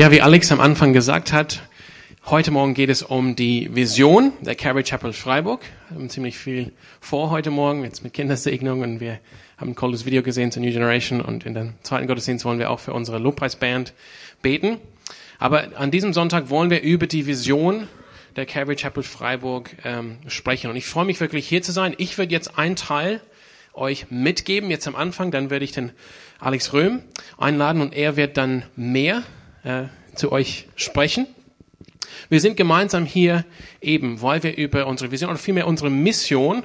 Ja, wie Alex am Anfang gesagt hat, heute Morgen geht es um die Vision der Calvary Chapel Freiburg. Wir haben ziemlich viel vor heute Morgen, jetzt mit Kindersegnung und wir haben ein cooles Video gesehen zur New Generation und in der zweiten Gottesdienst wollen wir auch für unsere Lobpreisband beten. Aber an diesem Sonntag wollen wir über die Vision der Calvary Chapel Freiburg ähm, sprechen. Und ich freue mich wirklich hier zu sein. Ich werde jetzt einen Teil euch mitgeben, jetzt am Anfang, dann werde ich den Alex Röhm einladen und er wird dann mehr äh, zu euch sprechen. Wir sind gemeinsam hier eben, weil wir über unsere Vision oder vielmehr unsere Mission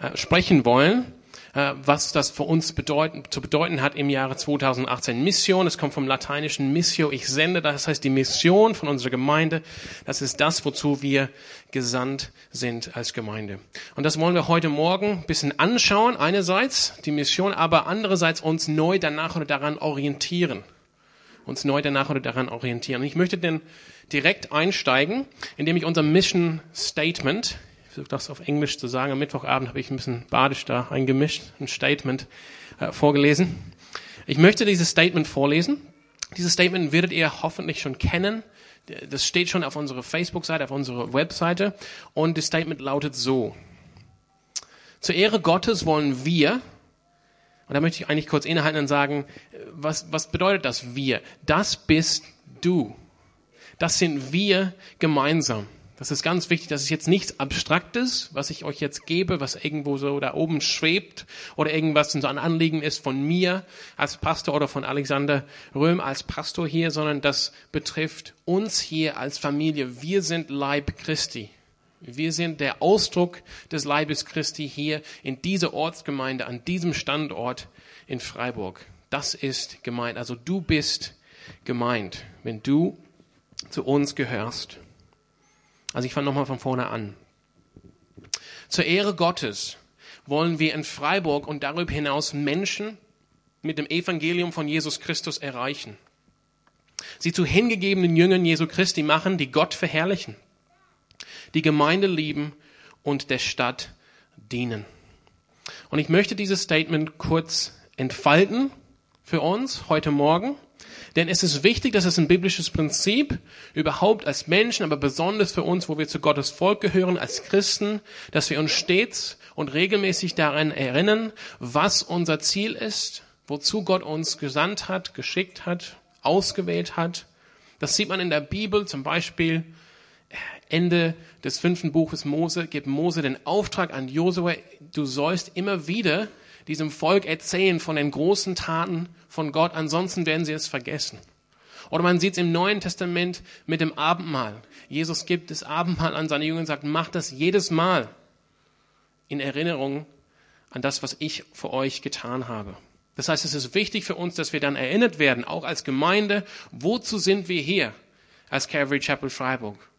äh, sprechen wollen, äh, was das für uns bedeuten, zu bedeuten hat im Jahre 2018. Mission, es kommt vom lateinischen Missio, ich sende, das heißt die Mission von unserer Gemeinde, das ist das, wozu wir gesandt sind als Gemeinde. Und das wollen wir heute Morgen ein bisschen anschauen, einerseits die Mission, aber andererseits uns neu danach oder daran orientieren uns neu danach oder daran orientieren. Und ich möchte denn direkt einsteigen, indem ich unser Mission Statement, ich versuche das auf Englisch zu sagen, am Mittwochabend habe ich ein bisschen badisch da eingemischt, ein Statement äh, vorgelesen. Ich möchte dieses Statement vorlesen. Dieses Statement werdet ihr hoffentlich schon kennen. Das steht schon auf unserer Facebook-Seite, auf unserer Webseite. Und das Statement lautet so. Zur Ehre Gottes wollen wir, und da möchte ich eigentlich kurz innehalten und sagen, was, was bedeutet das wir? Das bist du. Das sind wir gemeinsam. Das ist ganz wichtig. Das ist jetzt nichts Abstraktes, was ich euch jetzt gebe, was irgendwo so da oben schwebt oder irgendwas so ein Anliegen ist von mir als Pastor oder von Alexander Röhm als Pastor hier, sondern das betrifft uns hier als Familie. Wir sind Leib Christi. Wir sind der Ausdruck des Leibes Christi hier in dieser Ortsgemeinde, an diesem Standort in Freiburg. Das ist gemeint. Also du bist gemeint, wenn du zu uns gehörst. Also ich fange nochmal von vorne an. Zur Ehre Gottes wollen wir in Freiburg und darüber hinaus Menschen mit dem Evangelium von Jesus Christus erreichen. Sie zu hingegebenen Jüngern Jesu Christi machen, die Gott verherrlichen die Gemeinde lieben und der Stadt dienen. Und ich möchte dieses Statement kurz entfalten für uns heute Morgen. Denn es ist wichtig, dass es ein biblisches Prinzip überhaupt als Menschen, aber besonders für uns, wo wir zu Gottes Volk gehören, als Christen, dass wir uns stets und regelmäßig daran erinnern, was unser Ziel ist, wozu Gott uns gesandt hat, geschickt hat, ausgewählt hat. Das sieht man in der Bibel, zum Beispiel Ende des fünften Buches Mose gibt Mose den Auftrag an Josua, du sollst immer wieder diesem Volk erzählen von den großen Taten von Gott, ansonsten werden sie es vergessen. Oder man sieht es im Neuen Testament mit dem Abendmahl. Jesus gibt das Abendmahl an seine Jünger und sagt, macht das jedes Mal in Erinnerung an das, was ich für euch getan habe. Das heißt, es ist wichtig für uns, dass wir dann erinnert werden, auch als Gemeinde, wozu sind wir hier als Calvary Chapel Freiburg?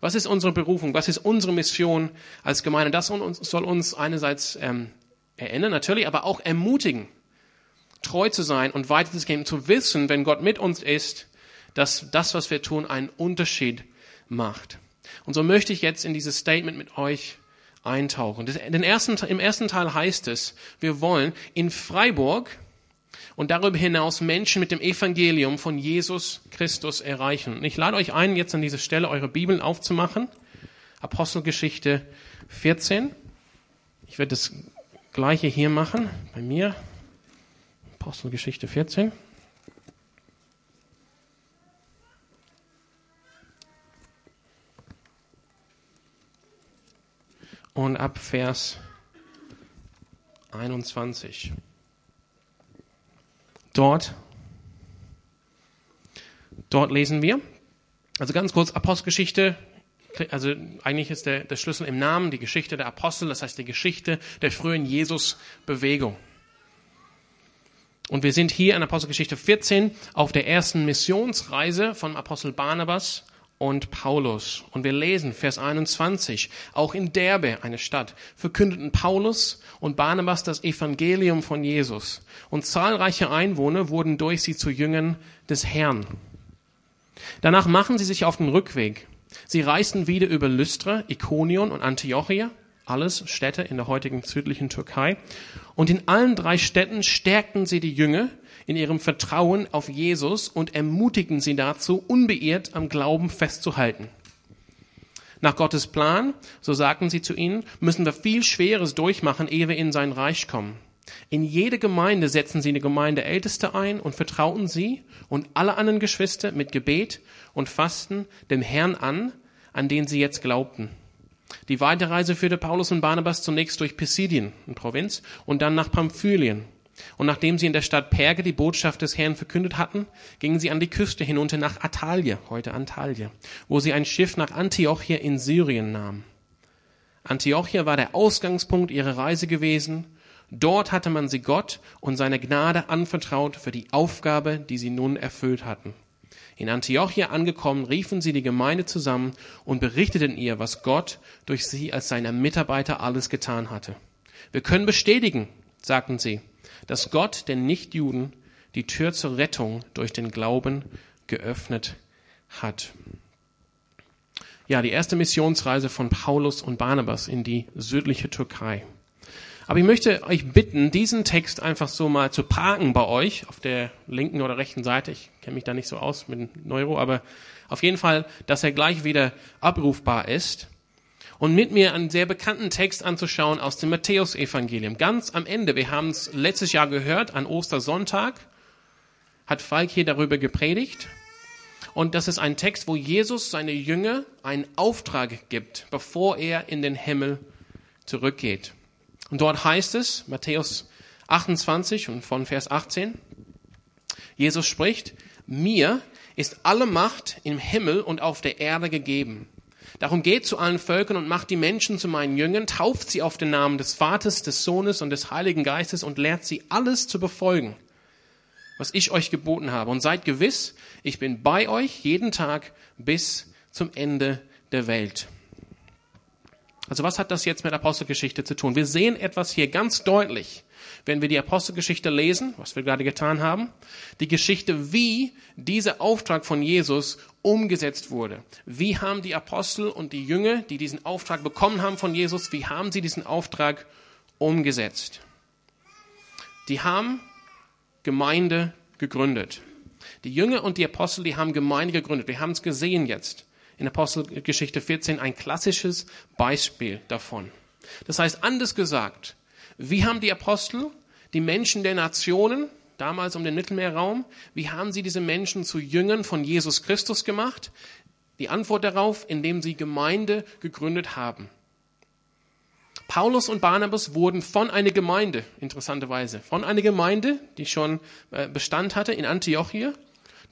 Was ist unsere Berufung? Was ist unsere Mission als Gemeinde? Das soll uns einerseits ähm, erinnern, natürlich, aber auch ermutigen, treu zu sein und weiterzugehen, zu wissen, wenn Gott mit uns ist, dass das, was wir tun, einen Unterschied macht. Und so möchte ich jetzt in dieses Statement mit euch eintauchen. Den ersten, Im ersten Teil heißt es, wir wollen in Freiburg und darüber hinaus Menschen mit dem Evangelium von Jesus Christus erreichen. Und ich lade euch ein, jetzt an dieser Stelle eure Bibeln aufzumachen. Apostelgeschichte 14. Ich werde das gleiche hier machen, bei mir. Apostelgeschichte 14. Und ab Vers 21. Dort, dort lesen wir, also ganz kurz Apostelgeschichte, also eigentlich ist der, der Schlüssel im Namen die Geschichte der Apostel, das heißt die Geschichte der frühen Jesus-Bewegung. Und wir sind hier in Apostelgeschichte 14 auf der ersten Missionsreise von Apostel Barnabas und Paulus. Und wir lesen Vers 21. Auch in Derbe, eine Stadt, verkündeten Paulus und Barnabas das Evangelium von Jesus. Und zahlreiche Einwohner wurden durch sie zu Jüngern des Herrn. Danach machen sie sich auf den Rückweg. Sie reisten wieder über Lystra, Ikonion und Antiochia alles Städte in der heutigen südlichen Türkei. Und in allen drei Städten stärkten sie die Jünger in ihrem Vertrauen auf Jesus und ermutigten sie dazu, unbeirrt am Glauben festzuhalten. Nach Gottes Plan, so sagten sie zu ihnen, müssen wir viel Schweres durchmachen, ehe wir in sein Reich kommen. In jede Gemeinde setzen sie eine Gemeindeälteste ein und vertrauten sie und alle anderen Geschwister mit Gebet und Fasten dem Herrn an, an den sie jetzt glaubten. Die Weiterreise führte Paulus und Barnabas zunächst durch Pisidien, eine Provinz, und dann nach Pamphylien. Und nachdem sie in der Stadt Perge die Botschaft des Herrn verkündet hatten, gingen sie an die Küste hinunter nach Atalje, heute Antalya, wo sie ein Schiff nach Antiochia in Syrien nahmen. Antiochia war der Ausgangspunkt ihrer Reise gewesen. Dort hatte man sie Gott und seine Gnade anvertraut für die Aufgabe, die sie nun erfüllt hatten. In Antiochia angekommen, riefen sie die Gemeinde zusammen und berichteten ihr, was Gott durch sie als seine Mitarbeiter alles getan hatte. Wir können bestätigen, sagten sie, dass Gott den Nichtjuden die Tür zur Rettung durch den Glauben geöffnet hat. Ja, die erste Missionsreise von Paulus und Barnabas in die südliche Türkei. Aber ich möchte euch bitten, diesen Text einfach so mal zu parken bei euch auf der linken oder rechten Seite. Ich kenne mich da nicht so aus mit Neuro, aber auf jeden Fall, dass er gleich wieder abrufbar ist und mit mir einen sehr bekannten Text anzuschauen aus dem Matthäusevangelium. Ganz am Ende, wir haben es letztes Jahr gehört, an Ostersonntag, hat Falk hier darüber gepredigt. Und das ist ein Text, wo Jesus seine Jünger einen Auftrag gibt, bevor er in den Himmel zurückgeht. Und dort heißt es, Matthäus 28 und von Vers 18, Jesus spricht, mir ist alle Macht im Himmel und auf der Erde gegeben. Darum geht zu allen Völkern und macht die Menschen zu meinen Jüngern, tauft sie auf den Namen des Vaters, des Sohnes und des Heiligen Geistes und lehrt sie alles zu befolgen, was ich euch geboten habe. Und seid gewiss, ich bin bei euch jeden Tag bis zum Ende der Welt. Also was hat das jetzt mit Apostelgeschichte zu tun? Wir sehen etwas hier ganz deutlich, wenn wir die Apostelgeschichte lesen, was wir gerade getan haben, die Geschichte, wie dieser Auftrag von Jesus umgesetzt wurde. Wie haben die Apostel und die Jünger, die diesen Auftrag bekommen haben von Jesus, wie haben sie diesen Auftrag umgesetzt? Die haben Gemeinde gegründet. Die Jünger und die Apostel, die haben Gemeinde gegründet. Wir haben es gesehen jetzt in Apostelgeschichte 14 ein klassisches Beispiel davon. Das heißt, anders gesagt, wie haben die Apostel die Menschen der Nationen, damals um den Mittelmeerraum, wie haben sie diese Menschen zu Jüngern von Jesus Christus gemacht? Die Antwort darauf, indem sie Gemeinde gegründet haben. Paulus und Barnabas wurden von einer Gemeinde, interessanterweise, von einer Gemeinde, die schon äh, Bestand hatte in Antiochia,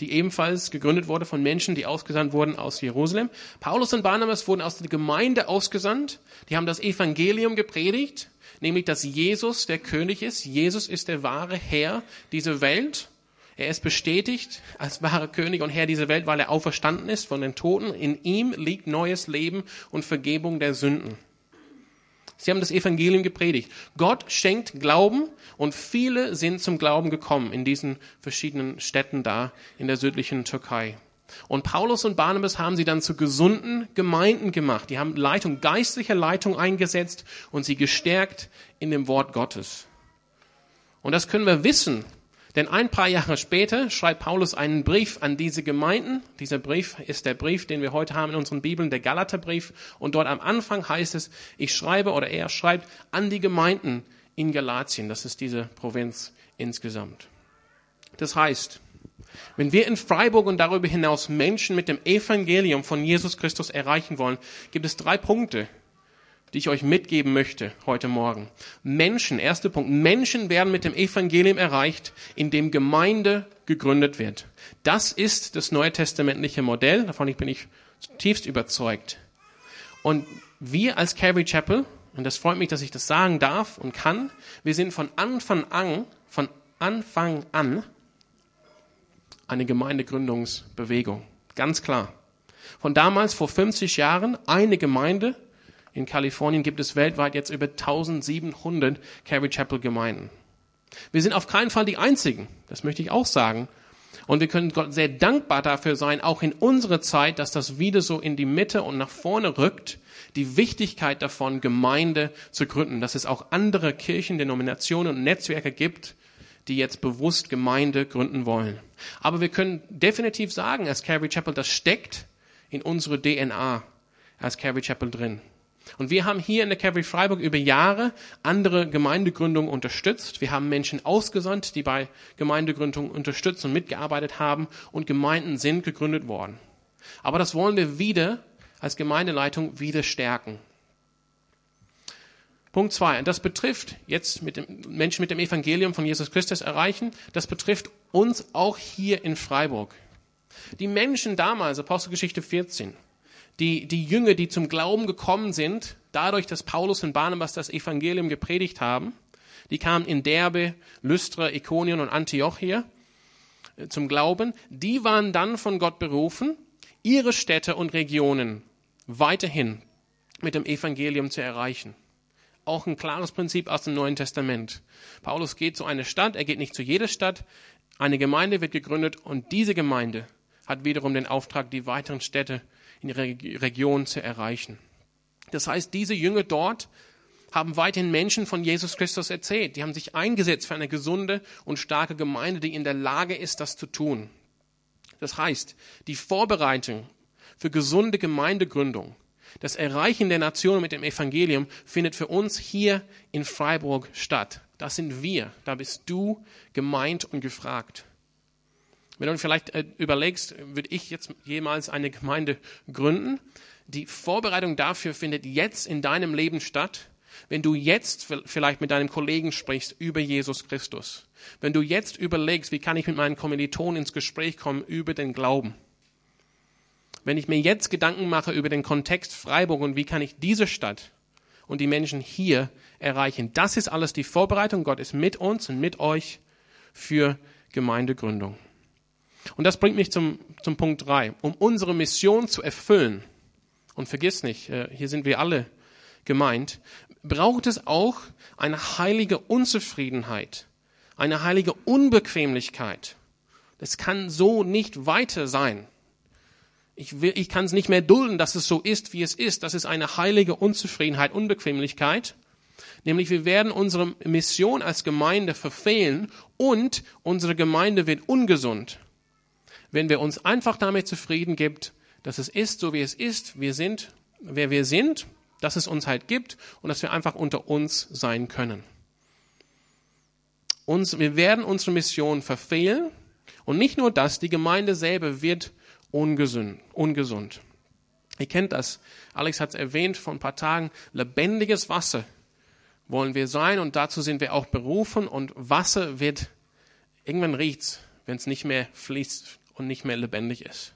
die ebenfalls gegründet wurde von Menschen, die ausgesandt wurden aus Jerusalem. Paulus und Barnabas wurden aus der Gemeinde ausgesandt. Die haben das Evangelium gepredigt, nämlich dass Jesus der König ist. Jesus ist der wahre Herr dieser Welt. Er ist bestätigt als wahrer König und Herr dieser Welt, weil er auferstanden ist von den Toten. In ihm liegt neues Leben und Vergebung der Sünden. Sie haben das Evangelium gepredigt. Gott schenkt Glauben und viele sind zum Glauben gekommen in diesen verschiedenen Städten da in der südlichen Türkei. Und Paulus und Barnabas haben sie dann zu gesunden Gemeinden gemacht. Die haben Leitung, geistliche Leitung eingesetzt und sie gestärkt in dem Wort Gottes. Und das können wir wissen, denn ein paar Jahre später schreibt Paulus einen Brief an diese Gemeinden. Dieser Brief ist der Brief, den wir heute haben in unseren Bibeln, der Galaterbrief. Und dort am Anfang heißt es, ich schreibe oder er schreibt an die Gemeinden in Galatien. Das ist diese Provinz insgesamt. Das heißt, wenn wir in Freiburg und darüber hinaus Menschen mit dem Evangelium von Jesus Christus erreichen wollen, gibt es drei Punkte, die ich euch mitgeben möchte heute Morgen. Menschen, erster Punkt, Menschen werden mit dem Evangelium erreicht, indem Gemeinde gegründet wird. Das ist das neue testamentliche Modell, davon bin ich zutiefst überzeugt. Und wir als Calvary Chapel, und das freut mich, dass ich das sagen darf und kann, wir sind von Anfang an, von Anfang an eine Gemeindegründungsbewegung. Ganz klar. Von damals vor 50 Jahren eine Gemeinde in Kalifornien gibt es weltweit jetzt über 1700 Calvary Chapel Gemeinden. Wir sind auf keinen Fall die einzigen, das möchte ich auch sagen. Und wir können Gott sehr dankbar dafür sein, auch in unserer Zeit, dass das wieder so in die Mitte und nach vorne rückt, die Wichtigkeit davon, Gemeinde zu gründen, dass es auch andere Kirchen, Denominationen und Netzwerke gibt, die jetzt bewusst Gemeinde gründen wollen. Aber wir können definitiv sagen, als Calvary Chapel, das steckt in unsere DNA als Calvary Chapel drin. Und wir haben hier in der Calvary Freiburg über Jahre andere Gemeindegründungen unterstützt. Wir haben Menschen ausgesandt, die bei Gemeindegründungen unterstützt und mitgearbeitet haben und Gemeinden sind gegründet worden. Aber das wollen wir wieder als Gemeindeleitung wieder stärken. Punkt zwei. Und das betrifft jetzt mit dem Menschen mit dem Evangelium von Jesus Christus erreichen. Das betrifft uns auch hier in Freiburg. Die Menschen damals, Apostelgeschichte 14, die, die Jünger, die zum Glauben gekommen sind, dadurch, dass Paulus und Barnabas das Evangelium gepredigt haben, die kamen in Derbe, Lystra, Ikonien und Antiochia äh, zum Glauben, die waren dann von Gott berufen, ihre Städte und Regionen weiterhin mit dem Evangelium zu erreichen. Auch ein klares Prinzip aus dem Neuen Testament. Paulus geht zu einer Stadt, er geht nicht zu jeder Stadt, eine Gemeinde wird gegründet und diese Gemeinde hat wiederum den Auftrag, die weiteren Städte in ihrer Region zu erreichen. Das heißt, diese Jünger dort haben weiterhin Menschen von Jesus Christus erzählt. Die haben sich eingesetzt für eine gesunde und starke Gemeinde, die in der Lage ist, das zu tun. Das heißt, die Vorbereitung für gesunde Gemeindegründung, das Erreichen der Nation mit dem Evangelium findet für uns hier in Freiburg statt. Das sind wir. Da bist du gemeint und gefragt. Wenn du vielleicht äh, überlegst, würde ich jetzt jemals eine Gemeinde gründen? Die Vorbereitung dafür findet jetzt in deinem Leben statt. Wenn du jetzt vielleicht mit deinem Kollegen sprichst über Jesus Christus. Wenn du jetzt überlegst, wie kann ich mit meinen Kommilitonen ins Gespräch kommen über den Glauben. Wenn ich mir jetzt Gedanken mache über den Kontext Freiburg und wie kann ich diese Stadt und die Menschen hier erreichen. Das ist alles die Vorbereitung. Gott ist mit uns und mit euch für Gemeindegründung. Und das bringt mich zum, zum Punkt drei. Um unsere Mission zu erfüllen, und vergiss nicht, äh, hier sind wir alle gemeint, braucht es auch eine heilige Unzufriedenheit, eine heilige Unbequemlichkeit. Das kann so nicht weiter sein. Ich, will, ich kann es nicht mehr dulden, dass es so ist, wie es ist. Das ist eine heilige Unzufriedenheit, Unbequemlichkeit. Nämlich wir werden unsere Mission als Gemeinde verfehlen und unsere Gemeinde wird ungesund wenn wir uns einfach damit zufrieden gibt, dass es ist, so wie es ist, wir sind, wer wir sind, dass es uns halt gibt und dass wir einfach unter uns sein können. Uns, wir werden unsere Mission verfehlen und nicht nur das, die Gemeinde selber wird ungesund. ungesund. Ihr kennt das. Alex hat es erwähnt vor ein paar Tagen. Lebendiges Wasser wollen wir sein und dazu sind wir auch berufen und Wasser wird, irgendwann riecht's, wenn es nicht mehr fließt, und nicht mehr lebendig ist.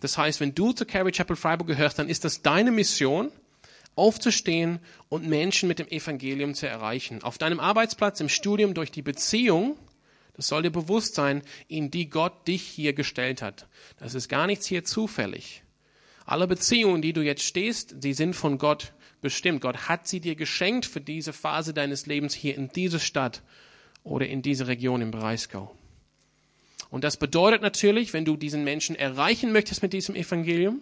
Das heißt, wenn du zu Carrie Chapel Freiburg gehörst, dann ist das deine Mission, aufzustehen und Menschen mit dem Evangelium zu erreichen. Auf deinem Arbeitsplatz, im Studium, durch die Beziehung, das soll dir bewusst sein, in die Gott dich hier gestellt hat. Das ist gar nichts hier zufällig. Alle Beziehungen, die du jetzt stehst, die sind von Gott bestimmt. Gott hat sie dir geschenkt für diese Phase deines Lebens hier in dieser Stadt oder in dieser Region im Breisgau. Und das bedeutet natürlich, wenn du diesen Menschen erreichen möchtest mit diesem Evangelium,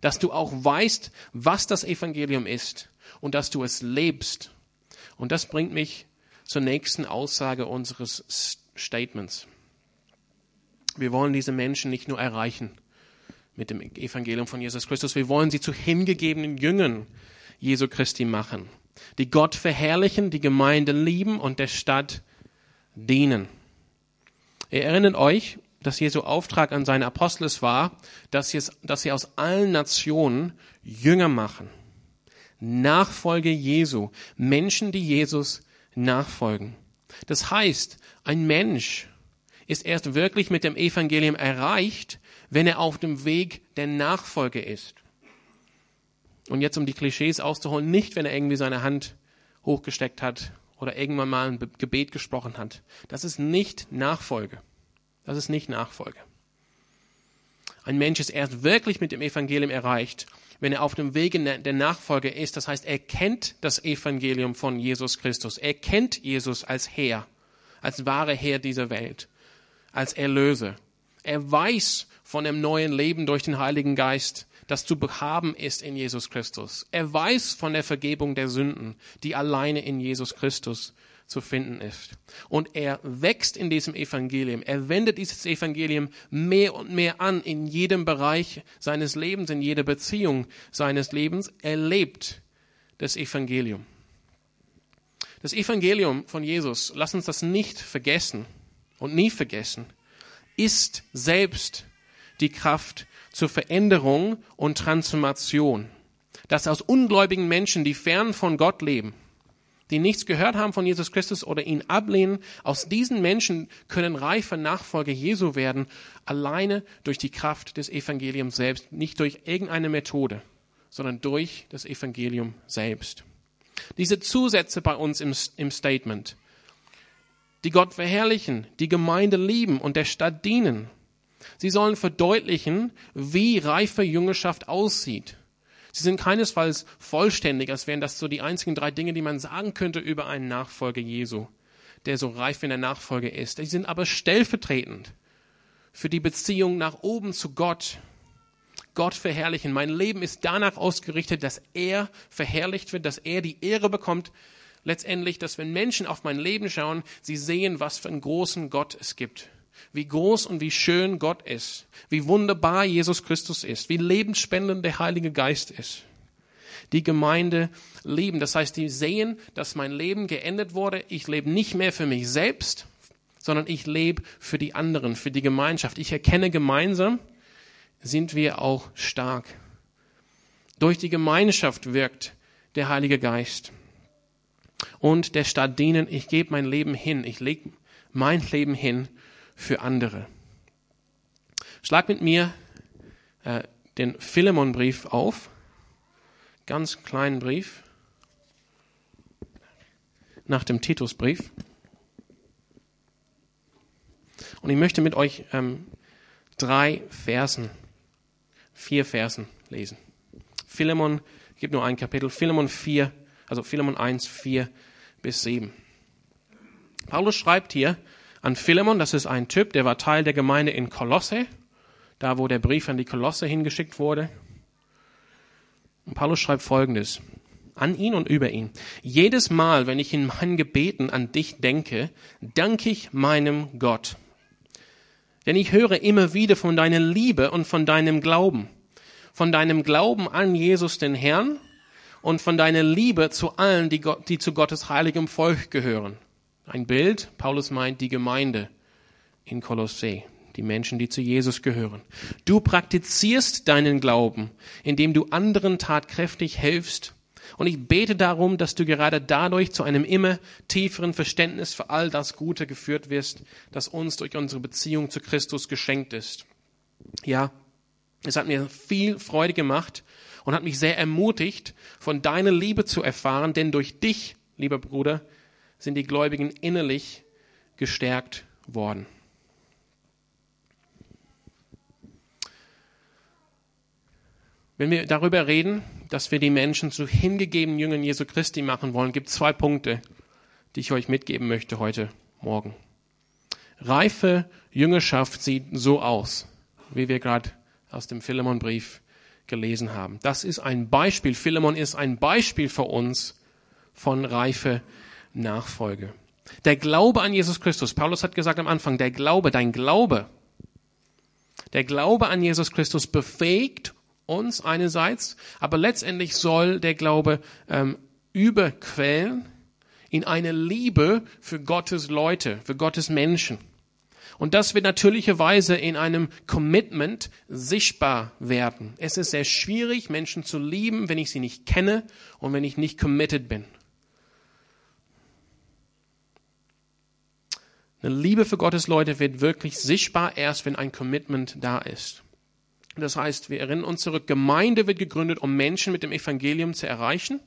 dass du auch weißt, was das Evangelium ist und dass du es lebst. Und das bringt mich zur nächsten Aussage unseres Statements. Wir wollen diese Menschen nicht nur erreichen mit dem Evangelium von Jesus Christus, wir wollen sie zu hingegebenen Jüngern Jesu Christi machen, die Gott verherrlichen, die Gemeinde lieben und der Stadt dienen. Ihr erinnert euch, dass Jesu Auftrag an seine Apostel es war, dass sie, dass sie aus allen Nationen Jünger machen. Nachfolge Jesu. Menschen, die Jesus nachfolgen. Das heißt, ein Mensch ist erst wirklich mit dem Evangelium erreicht, wenn er auf dem Weg der Nachfolge ist. Und jetzt, um die Klischees auszuholen, nicht, wenn er irgendwie seine Hand hochgesteckt hat oder irgendwann mal ein Gebet gesprochen hat. Das ist nicht Nachfolge. Das ist nicht Nachfolge. Ein Mensch ist erst wirklich mit dem Evangelium erreicht, wenn er auf dem Wege der Nachfolge ist. Das heißt, er kennt das Evangelium von Jesus Christus. Er kennt Jesus als Herr, als wahre Herr dieser Welt. als Erlöser. Er weiß von dem neuen Leben durch den Heiligen Geist, das zu haben ist in Jesus Christus. Er weiß von der Vergebung der Sünden, die alleine in Jesus Christus zu finden ist. Und er wächst in diesem Evangelium. Er wendet dieses Evangelium mehr und mehr an in jedem Bereich seines Lebens, in jeder Beziehung seines Lebens. Er lebt das Evangelium. Das Evangelium von Jesus, lass uns das nicht vergessen und nie vergessen, ist selbst die Kraft zur Veränderung und Transformation. Dass aus ungläubigen Menschen, die fern von Gott leben, die nichts gehört haben von Jesus Christus oder ihn ablehnen, aus diesen Menschen können reife Nachfolger Jesu werden, alleine durch die Kraft des Evangeliums selbst, nicht durch irgendeine Methode, sondern durch das Evangelium selbst. Diese Zusätze bei uns im, im Statement, die Gott verherrlichen, die Gemeinde lieben und der Stadt dienen, Sie sollen verdeutlichen, wie reife Jüngerschaft aussieht. Sie sind keinesfalls vollständig, als wären das so die einzigen drei Dinge, die man sagen könnte über einen Nachfolger Jesu, der so reif in der Nachfolge ist. Sie sind aber stellvertretend für die Beziehung nach oben zu Gott. Gott verherrlichen. Mein Leben ist danach ausgerichtet, dass er verherrlicht wird, dass er die Ehre bekommt. Letztendlich, dass wenn Menschen auf mein Leben schauen, sie sehen, was für einen großen Gott es gibt wie groß und wie schön Gott ist, wie wunderbar Jesus Christus ist, wie lebensspendend der Heilige Geist ist. Die Gemeinde lieben, das heißt, die sehen, dass mein Leben geendet wurde. Ich lebe nicht mehr für mich selbst, sondern ich lebe für die anderen, für die Gemeinschaft. Ich erkenne gemeinsam, sind wir auch stark. Durch die Gemeinschaft wirkt der Heilige Geist. Und der Stadt dienen, ich gebe mein Leben hin, ich lege mein Leben hin für andere. Schlag mit mir äh, den Philemonbrief auf, ganz kleinen Brief, nach dem Titusbrief. Und ich möchte mit euch ähm, drei Versen, vier Versen lesen. Philemon, ich gebe nur ein Kapitel, Philemon 4, also Philemon 1, 4 bis 7. Paulus schreibt hier, an Philemon. Das ist ein Typ, der war Teil der Gemeinde in Kolosse, da wo der Brief an die Kolosse hingeschickt wurde. Und Paulus schreibt Folgendes an ihn und über ihn. Jedes Mal, wenn ich in meinen Gebeten an dich denke, danke ich meinem Gott. Denn ich höre immer wieder von deiner Liebe und von deinem Glauben, von deinem Glauben an Jesus den Herrn und von deiner Liebe zu allen, die, Gott, die zu Gottes heiligem Volk gehören. Ein Bild, Paulus meint die Gemeinde in Kolossä, die Menschen, die zu Jesus gehören. Du praktizierst deinen Glauben, indem du anderen tatkräftig hilfst. Und ich bete darum, dass du gerade dadurch zu einem immer tieferen Verständnis für all das Gute geführt wirst, das uns durch unsere Beziehung zu Christus geschenkt ist. Ja, es hat mir viel Freude gemacht und hat mich sehr ermutigt, von deiner Liebe zu erfahren, denn durch dich, lieber Bruder, sind die Gläubigen innerlich gestärkt worden. Wenn wir darüber reden, dass wir die Menschen zu hingegebenen Jüngern Jesu Christi machen wollen, gibt es zwei Punkte, die ich euch mitgeben möchte heute Morgen. Reife Jüngerschaft sieht so aus, wie wir gerade aus dem Philemon-Brief gelesen haben. Das ist ein Beispiel. Philemon ist ein Beispiel für uns von reife Nachfolge. Der Glaube an Jesus Christus, Paulus hat gesagt am Anfang, der Glaube, dein Glaube, der Glaube an Jesus Christus befähigt uns einerseits, aber letztendlich soll der Glaube ähm, überquellen in eine Liebe für Gottes Leute, für Gottes Menschen. Und das wird natürlicherweise in einem Commitment sichtbar werden. Es ist sehr schwierig, Menschen zu lieben, wenn ich sie nicht kenne und wenn ich nicht committed bin. Eine Liebe für Gottes Leute wird wirklich sichtbar erst, wenn ein Commitment da ist. Das heißt, wir erinnern uns zurück, Gemeinde wird gegründet, um Menschen mit dem Evangelium zu erreichen.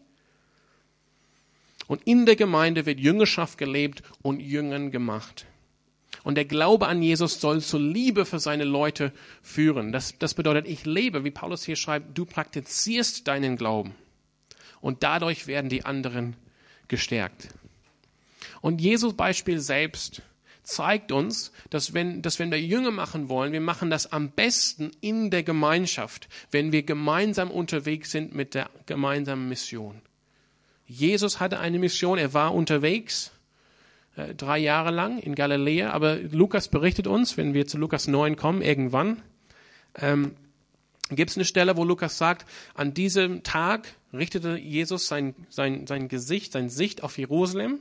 Und in der Gemeinde wird Jüngerschaft gelebt und Jüngern gemacht. Und der Glaube an Jesus soll zur Liebe für seine Leute führen. Das, das bedeutet, ich lebe, wie Paulus hier schreibt, du praktizierst deinen Glauben. Und dadurch werden die anderen gestärkt. Und Jesus Beispiel selbst zeigt uns, dass wenn, dass wenn wir Jünger machen wollen, wir machen das am besten in der Gemeinschaft, wenn wir gemeinsam unterwegs sind mit der gemeinsamen Mission. Jesus hatte eine Mission, er war unterwegs äh, drei Jahre lang in Galiläa, aber Lukas berichtet uns, wenn wir zu Lukas 9 kommen, irgendwann, ähm, gibt es eine Stelle, wo Lukas sagt, an diesem Tag richtete Jesus sein, sein, sein Gesicht, sein Sicht auf Jerusalem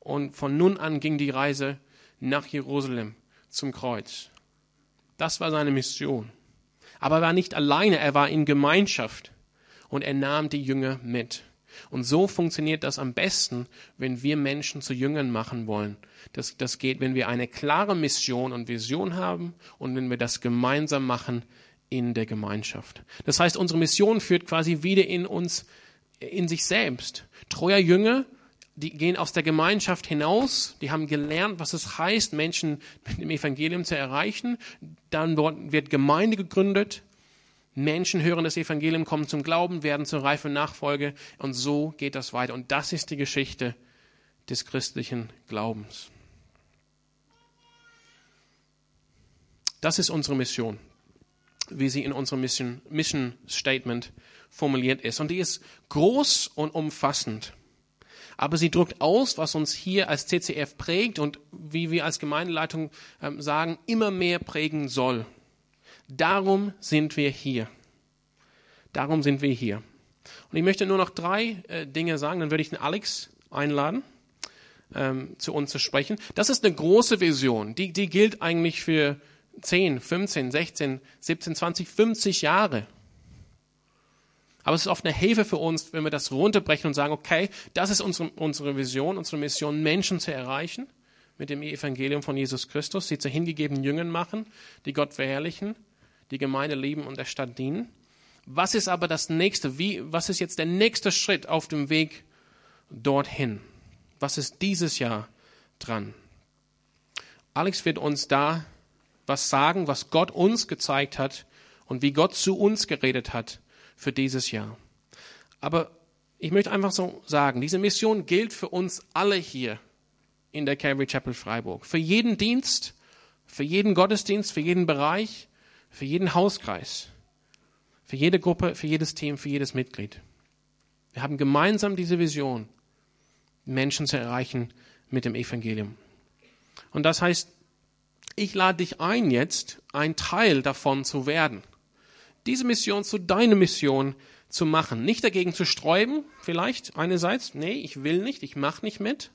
und von nun an ging die Reise nach Jerusalem zum Kreuz. Das war seine Mission. Aber er war nicht alleine, er war in Gemeinschaft und er nahm die Jünger mit. Und so funktioniert das am besten, wenn wir Menschen zu Jüngern machen wollen. Das, das geht, wenn wir eine klare Mission und Vision haben und wenn wir das gemeinsam machen in der Gemeinschaft. Das heißt, unsere Mission führt quasi wieder in uns, in sich selbst. Treuer Jünger, die gehen aus der Gemeinschaft hinaus, die haben gelernt, was es heißt, Menschen mit dem Evangelium zu erreichen. Dann wird Gemeinde gegründet. Menschen hören das Evangelium, kommen zum Glauben, werden zur reifen Nachfolge und so geht das weiter. Und das ist die Geschichte des christlichen Glaubens. Das ist unsere Mission wie sie in unserem Mission, Mission Statement formuliert ist. Und die ist groß und umfassend. Aber sie drückt aus, was uns hier als CCF prägt und wie wir als Gemeindeleitung ähm, sagen, immer mehr prägen soll. Darum sind wir hier. Darum sind wir hier. Und ich möchte nur noch drei äh, Dinge sagen, dann würde ich den Alex einladen, ähm, zu uns zu sprechen. Das ist eine große Vision, die, die gilt eigentlich für 10, 15, 16, 17, 20, 50 Jahre. Aber es ist oft eine Hilfe für uns, wenn wir das runterbrechen und sagen, okay, das ist unsere, unsere Vision, unsere Mission, Menschen zu erreichen mit dem Evangelium von Jesus Christus, sie zu hingegebenen Jüngern machen, die Gott verherrlichen, die Gemeinde lieben und der Stadt dienen. Was ist aber das nächste? Wie, was ist jetzt der nächste Schritt auf dem Weg dorthin? Was ist dieses Jahr dran? Alex wird uns da was sagen, was Gott uns gezeigt hat und wie Gott zu uns geredet hat für dieses Jahr. Aber ich möchte einfach so sagen, diese Mission gilt für uns alle hier in der Calvary Chapel Freiburg. Für jeden Dienst, für jeden Gottesdienst, für jeden Bereich, für jeden Hauskreis, für jede Gruppe, für jedes Team, für jedes Mitglied. Wir haben gemeinsam diese Vision, Menschen zu erreichen mit dem Evangelium. Und das heißt, ich lade dich ein, jetzt ein Teil davon zu werden. Diese Mission zu deiner Mission zu machen. Nicht dagegen zu sträuben, vielleicht einerseits, nee, ich will nicht, ich mache nicht mit.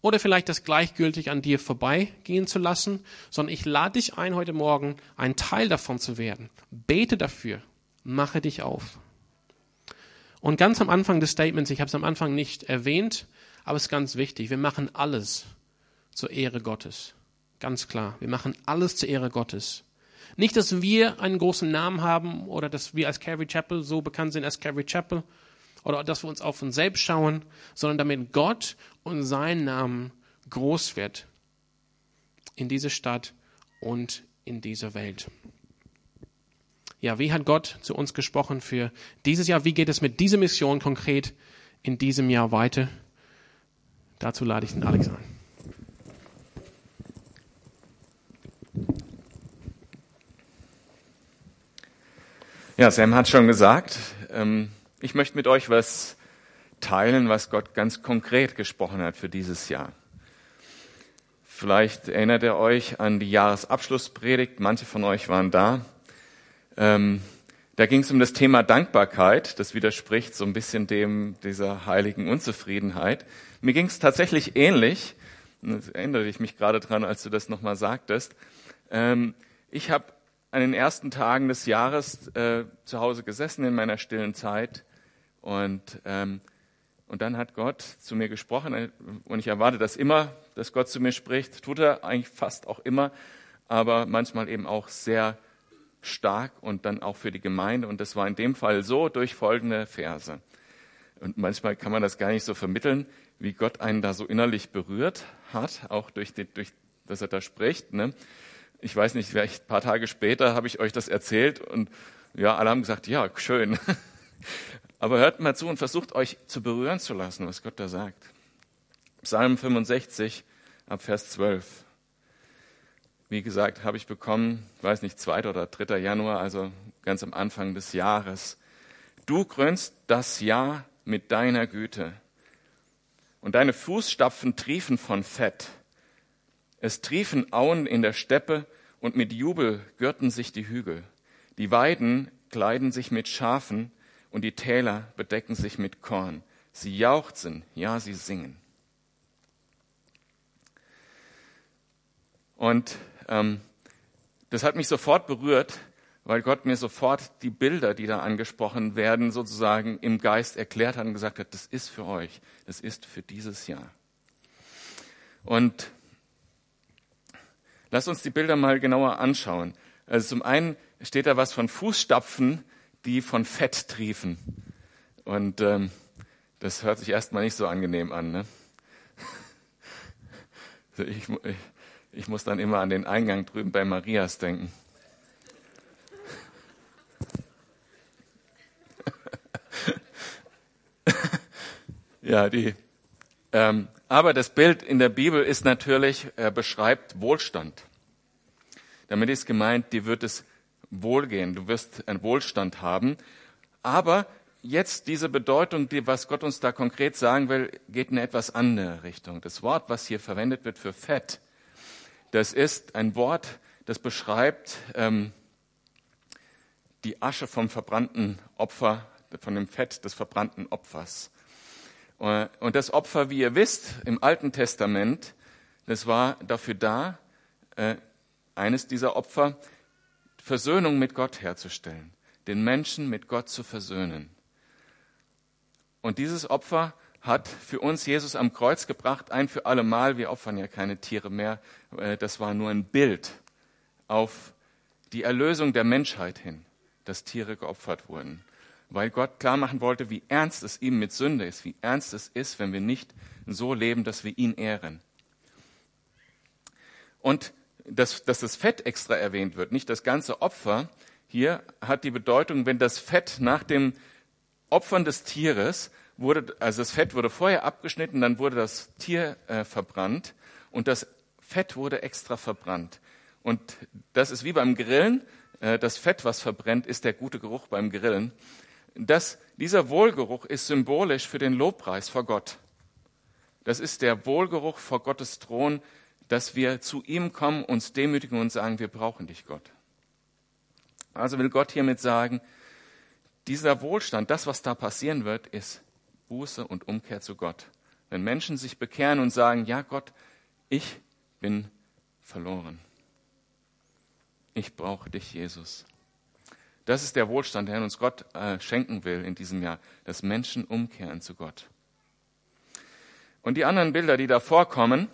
Oder vielleicht das gleichgültig an dir vorbeigehen zu lassen, sondern ich lade dich ein, heute Morgen ein Teil davon zu werden. Bete dafür, mache dich auf. Und ganz am Anfang des Statements, ich habe es am Anfang nicht erwähnt, aber es ist ganz wichtig, wir machen alles zur Ehre Gottes. Ganz klar. Wir machen alles zur Ehre Gottes. Nicht, dass wir einen großen Namen haben oder dass wir als Calvary Chapel so bekannt sind als Calvary Chapel oder dass wir uns auf uns selbst schauen, sondern damit Gott und sein Namen groß wird in dieser Stadt und in dieser Welt. Ja, wie hat Gott zu uns gesprochen für dieses Jahr? Wie geht es mit dieser Mission konkret in diesem Jahr weiter? Dazu lade ich den Alex ein. Ja, Sam hat schon gesagt, ähm, ich möchte mit euch was teilen, was Gott ganz konkret gesprochen hat für dieses Jahr. Vielleicht erinnert ihr euch an die Jahresabschlusspredigt, manche von euch waren da. Ähm, da ging es um das Thema Dankbarkeit. Das widerspricht so ein bisschen dem dieser heiligen Unzufriedenheit. Mir ging es tatsächlich ähnlich. Das erinnere ich mich gerade dran, als du das nochmal sagtest. Ähm, ich habe an den ersten Tagen des Jahres äh, zu Hause gesessen in meiner stillen Zeit und, ähm, und dann hat Gott zu mir gesprochen und ich erwarte das immer, dass Gott zu mir spricht. Tut er eigentlich fast auch immer, aber manchmal eben auch sehr stark und dann auch für die Gemeinde. Und das war in dem Fall so durch folgende Verse. Und manchmal kann man das gar nicht so vermitteln, wie Gott einen da so innerlich berührt hat, auch durch, die, durch dass er da spricht. Ne? Ich weiß nicht, vielleicht ein paar Tage später habe ich euch das erzählt und ja, alle haben gesagt, ja, schön. Aber hört mal zu und versucht euch zu berühren zu lassen, was Gott da sagt. Psalm 65 ab Vers 12. wie gesagt, habe ich bekommen, weiß nicht, 2. oder 3. Januar, also ganz am Anfang des Jahres. Du krönst das Jahr mit deiner Güte. Und deine Fußstapfen triefen von Fett. Es triefen Auen in der Steppe und mit Jubel gürten sich die Hügel. Die Weiden kleiden sich mit Schafen und die Täler bedecken sich mit Korn. Sie jauchzen, ja, sie singen. Und ähm, das hat mich sofort berührt, weil Gott mir sofort die Bilder, die da angesprochen werden, sozusagen im Geist erklärt hat und gesagt hat, das ist für euch, das ist für dieses Jahr. Und Lass uns die Bilder mal genauer anschauen. Also zum einen steht da was von Fußstapfen, die von Fett triefen. Und ähm, das hört sich erstmal nicht so angenehm an. Ne? Ich, ich, ich muss dann immer an den Eingang drüben bei Marias denken. ja, die. Ähm, aber das Bild in der Bibel ist natürlich, er beschreibt Wohlstand. Damit ist gemeint, dir wird es wohlgehen, du wirst einen Wohlstand haben. Aber jetzt diese Bedeutung, die, was Gott uns da konkret sagen will, geht in eine etwas andere Richtung. Das Wort, was hier verwendet wird für Fett, das ist ein Wort, das beschreibt ähm, die Asche vom verbrannten Opfer, von dem Fett des verbrannten Opfers. Äh, und das Opfer, wie ihr wisst, im Alten Testament, das war dafür da, äh, eines dieser Opfer, Versöhnung mit Gott herzustellen, den Menschen mit Gott zu versöhnen. Und dieses Opfer hat für uns Jesus am Kreuz gebracht, ein für alle Mal. Wir opfern ja keine Tiere mehr. Äh, das war nur ein Bild auf die Erlösung der Menschheit hin, dass Tiere geopfert wurden weil Gott klar machen wollte, wie ernst es ihm mit Sünde ist, wie ernst es ist, wenn wir nicht so leben, dass wir ihn ehren. Und dass, dass das Fett extra erwähnt wird, nicht das ganze Opfer, hier hat die Bedeutung, wenn das Fett nach dem Opfern des Tieres wurde, also das Fett wurde vorher abgeschnitten, dann wurde das Tier äh, verbrannt und das Fett wurde extra verbrannt. Und das ist wie beim Grillen. Äh, das Fett, was verbrennt, ist der gute Geruch beim Grillen dass dieser Wohlgeruch ist symbolisch für den Lobpreis vor Gott. Das ist der Wohlgeruch vor Gottes Thron, dass wir zu ihm kommen, uns demütigen und sagen, wir brauchen dich, Gott. Also will Gott hiermit sagen, dieser Wohlstand, das, was da passieren wird, ist Buße und Umkehr zu Gott. Wenn Menschen sich bekehren und sagen, ja Gott, ich bin verloren. Ich brauche dich, Jesus. Das ist der Wohlstand, den uns Gott äh, schenken will in diesem Jahr, dass Menschen umkehren zu Gott. Und die anderen Bilder, die da vorkommen,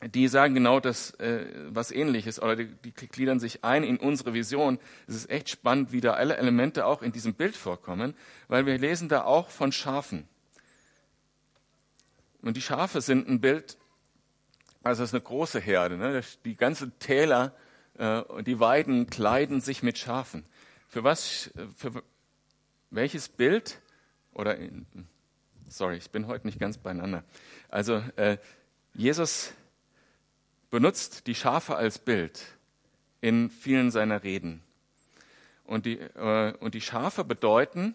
die sagen genau das, äh, was ähnliches, oder die, die gliedern sich ein in unsere Vision. Es ist echt spannend, wie da alle Elemente auch in diesem Bild vorkommen, weil wir lesen da auch von Schafen. Und die Schafe sind ein Bild, also es ist eine große Herde, ne? die ganze Täler äh, die Weiden kleiden sich mit Schafen. Für was, für welches Bild oder, sorry, ich bin heute nicht ganz beieinander. Also, äh, Jesus benutzt die Schafe als Bild in vielen seiner Reden. Und die, äh, und die Schafe bedeuten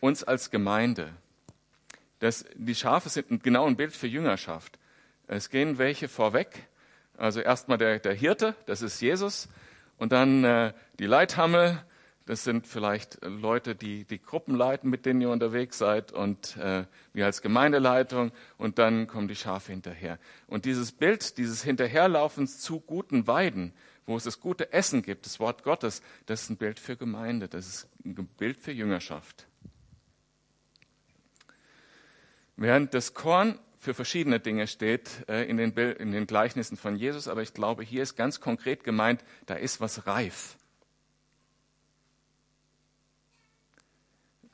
uns als Gemeinde. Das, die Schafe sind genau ein Bild für Jüngerschaft. Es gehen welche vorweg, also erstmal der, der Hirte, das ist Jesus. Und dann äh, die Leithammel, das sind vielleicht Leute, die die Gruppen leiten, mit denen ihr unterwegs seid und äh, wir als Gemeindeleitung und dann kommen die Schafe hinterher. Und dieses Bild, dieses Hinterherlaufens zu guten Weiden, wo es das gute Essen gibt, das Wort Gottes, das ist ein Bild für Gemeinde, das ist ein Bild für Jüngerschaft. Während das Korn für verschiedene Dinge steht äh, in, den in den Gleichnissen von Jesus, aber ich glaube, hier ist ganz konkret gemeint, da ist was reif.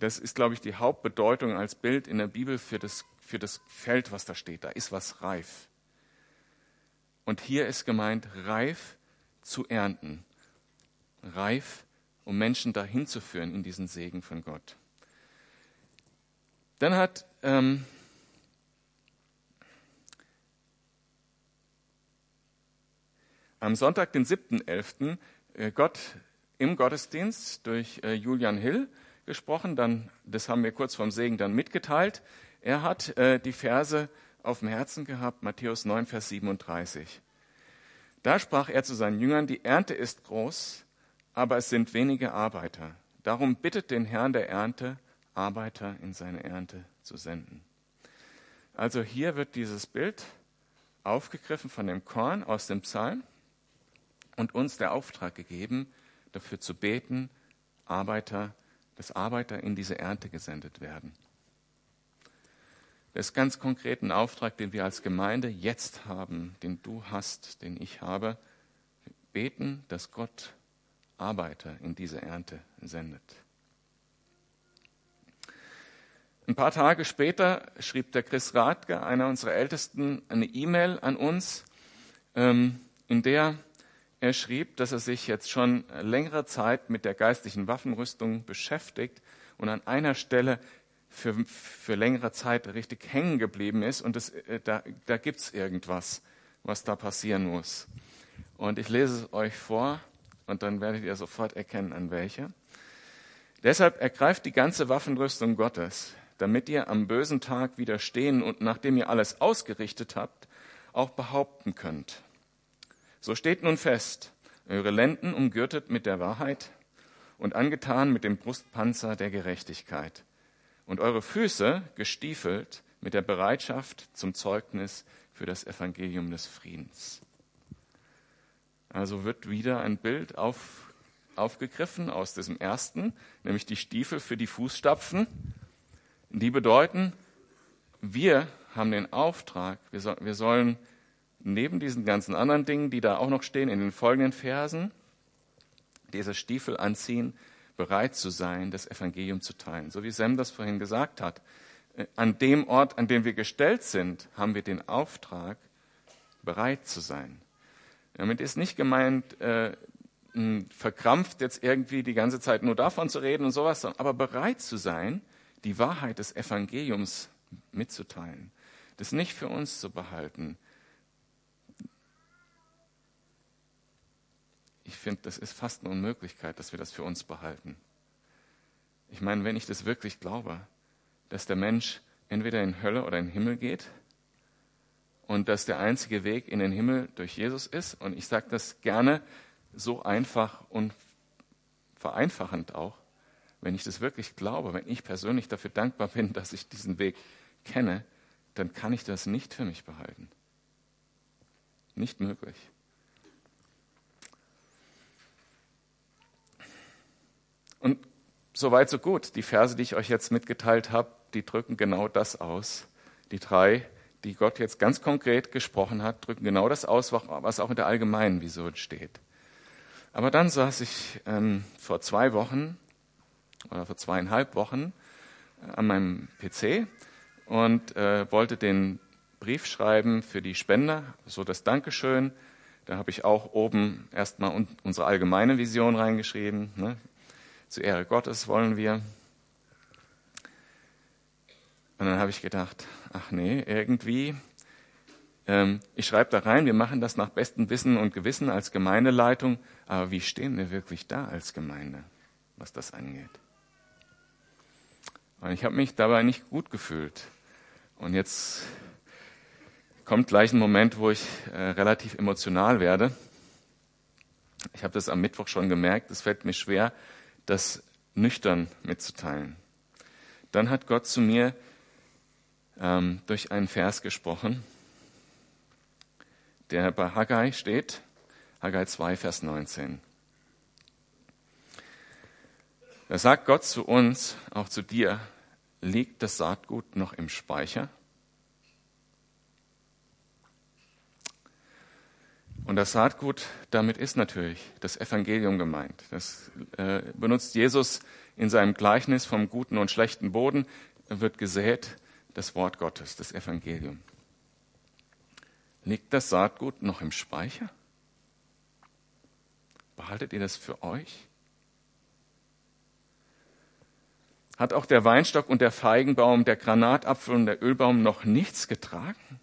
Das ist, glaube ich, die Hauptbedeutung als Bild in der Bibel für das, für das Feld, was da steht. Da ist was reif. Und hier ist gemeint, reif zu ernten. Reif, um Menschen dahin zu führen in diesen Segen von Gott. Dann hat ähm, am Sonntag, den 7.11., äh, Gott im Gottesdienst durch äh, Julian Hill gesprochen. Dann, das haben wir kurz vom Segen dann mitgeteilt. Er hat äh, die Verse auf dem Herzen gehabt, Matthäus 9, Vers 37. Da sprach er zu seinen Jüngern, die Ernte ist groß, aber es sind wenige Arbeiter. Darum bittet den Herrn der Ernte, Arbeiter in seine Ernte zu senden. Also hier wird dieses Bild aufgegriffen von dem Korn aus dem Psalm und uns der Auftrag gegeben, dafür zu beten, Arbeiter, dass Arbeiter in diese Ernte gesendet werden. Das ist ganz konkret ein Auftrag, den wir als Gemeinde jetzt haben, den du hast, den ich habe. beten, dass Gott Arbeiter in diese Ernte sendet. Ein paar Tage später schrieb der Chris Radke, einer unserer Ältesten, eine E-Mail an uns, ähm, in der er schrieb, dass er sich jetzt schon längere Zeit mit der geistlichen Waffenrüstung beschäftigt und an einer Stelle für, für längere Zeit richtig hängen geblieben ist und das, äh, da, da gibt's irgendwas, was da passieren muss. Und ich lese es euch vor und dann werdet ihr sofort erkennen, an welche. Deshalb ergreift die ganze Waffenrüstung Gottes, damit ihr am bösen Tag widerstehen und nachdem ihr alles ausgerichtet habt, auch behaupten könnt. So steht nun fest, eure Lenden umgürtet mit der Wahrheit und angetan mit dem Brustpanzer der Gerechtigkeit und eure Füße gestiefelt mit der Bereitschaft zum Zeugnis für das Evangelium des Friedens. Also wird wieder ein Bild auf, aufgegriffen aus diesem ersten, nämlich die Stiefel für die Fußstapfen. Die bedeuten, wir haben den Auftrag, wir, so, wir sollen neben diesen ganzen anderen Dingen, die da auch noch stehen in den folgenden Versen, diese Stiefel anziehen, bereit zu sein, das Evangelium zu teilen. So wie Sam das vorhin gesagt hat. Äh, an dem Ort, an dem wir gestellt sind, haben wir den Auftrag, bereit zu sein. Damit ist nicht gemeint, äh, verkrampft jetzt irgendwie die ganze Zeit nur davon zu reden und sowas, aber bereit zu sein, die Wahrheit des Evangeliums mitzuteilen. Das nicht für uns zu behalten, ich finde, das ist fast eine Unmöglichkeit, dass wir das für uns behalten. Ich meine, wenn ich das wirklich glaube, dass der Mensch entweder in Hölle oder in Himmel geht und dass der einzige Weg in den Himmel durch Jesus ist, und ich sage das gerne so einfach und vereinfachend auch, wenn ich das wirklich glaube, wenn ich persönlich dafür dankbar bin, dass ich diesen Weg kenne, dann kann ich das nicht für mich behalten. Nicht möglich. Und soweit, so gut. Die Verse, die ich euch jetzt mitgeteilt habe, die drücken genau das aus. Die drei, die Gott jetzt ganz konkret gesprochen hat, drücken genau das aus, was auch in der allgemeinen Vision steht. Aber dann saß ich ähm, vor zwei Wochen oder vor zweieinhalb Wochen äh, an meinem PC und äh, wollte den Brief schreiben für die Spender, so das Dankeschön. Da habe ich auch oben erstmal unsere allgemeine Vision reingeschrieben. Ne? Zur Ehre Gottes wollen wir. Und dann habe ich gedacht, ach nee, irgendwie, ähm, ich schreibe da rein, wir machen das nach bestem Wissen und Gewissen als Gemeindeleitung, aber wie stehen wir wirklich da als Gemeinde, was das angeht? Und ich habe mich dabei nicht gut gefühlt. Und jetzt kommt gleich ein Moment, wo ich äh, relativ emotional werde. Ich habe das am Mittwoch schon gemerkt, es fällt mir schwer, das nüchtern mitzuteilen. Dann hat Gott zu mir ähm, durch einen Vers gesprochen, der bei Haggai steht, Haggai 2, Vers 19. Da sagt Gott zu uns, auch zu dir, liegt das Saatgut noch im Speicher? Und das Saatgut, damit ist natürlich das Evangelium gemeint. Das äh, benutzt Jesus in seinem Gleichnis vom guten und schlechten Boden, wird gesät das Wort Gottes, das Evangelium. Liegt das Saatgut noch im Speicher? Behaltet ihr das für euch? Hat auch der Weinstock und der Feigenbaum, der Granatapfel und der Ölbaum noch nichts getragen?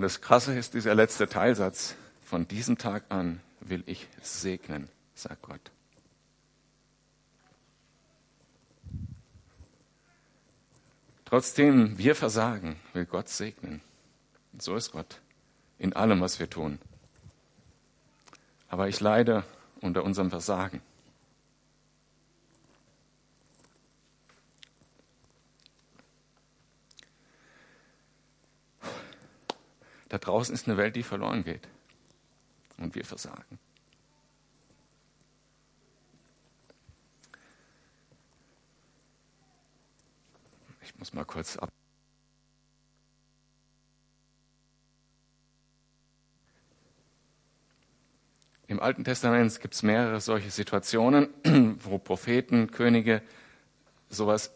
Und das Krasse ist dieser letzte Teilsatz. Von diesem Tag an will ich segnen, sagt Gott. Trotzdem wir versagen, will Gott segnen. So ist Gott in allem, was wir tun. Aber ich leide unter unserem Versagen. Da draußen ist eine Welt, die verloren geht. Und wir versagen. Ich muss mal kurz ab. Im Alten Testament gibt es mehrere solche Situationen, wo Propheten, Könige sowas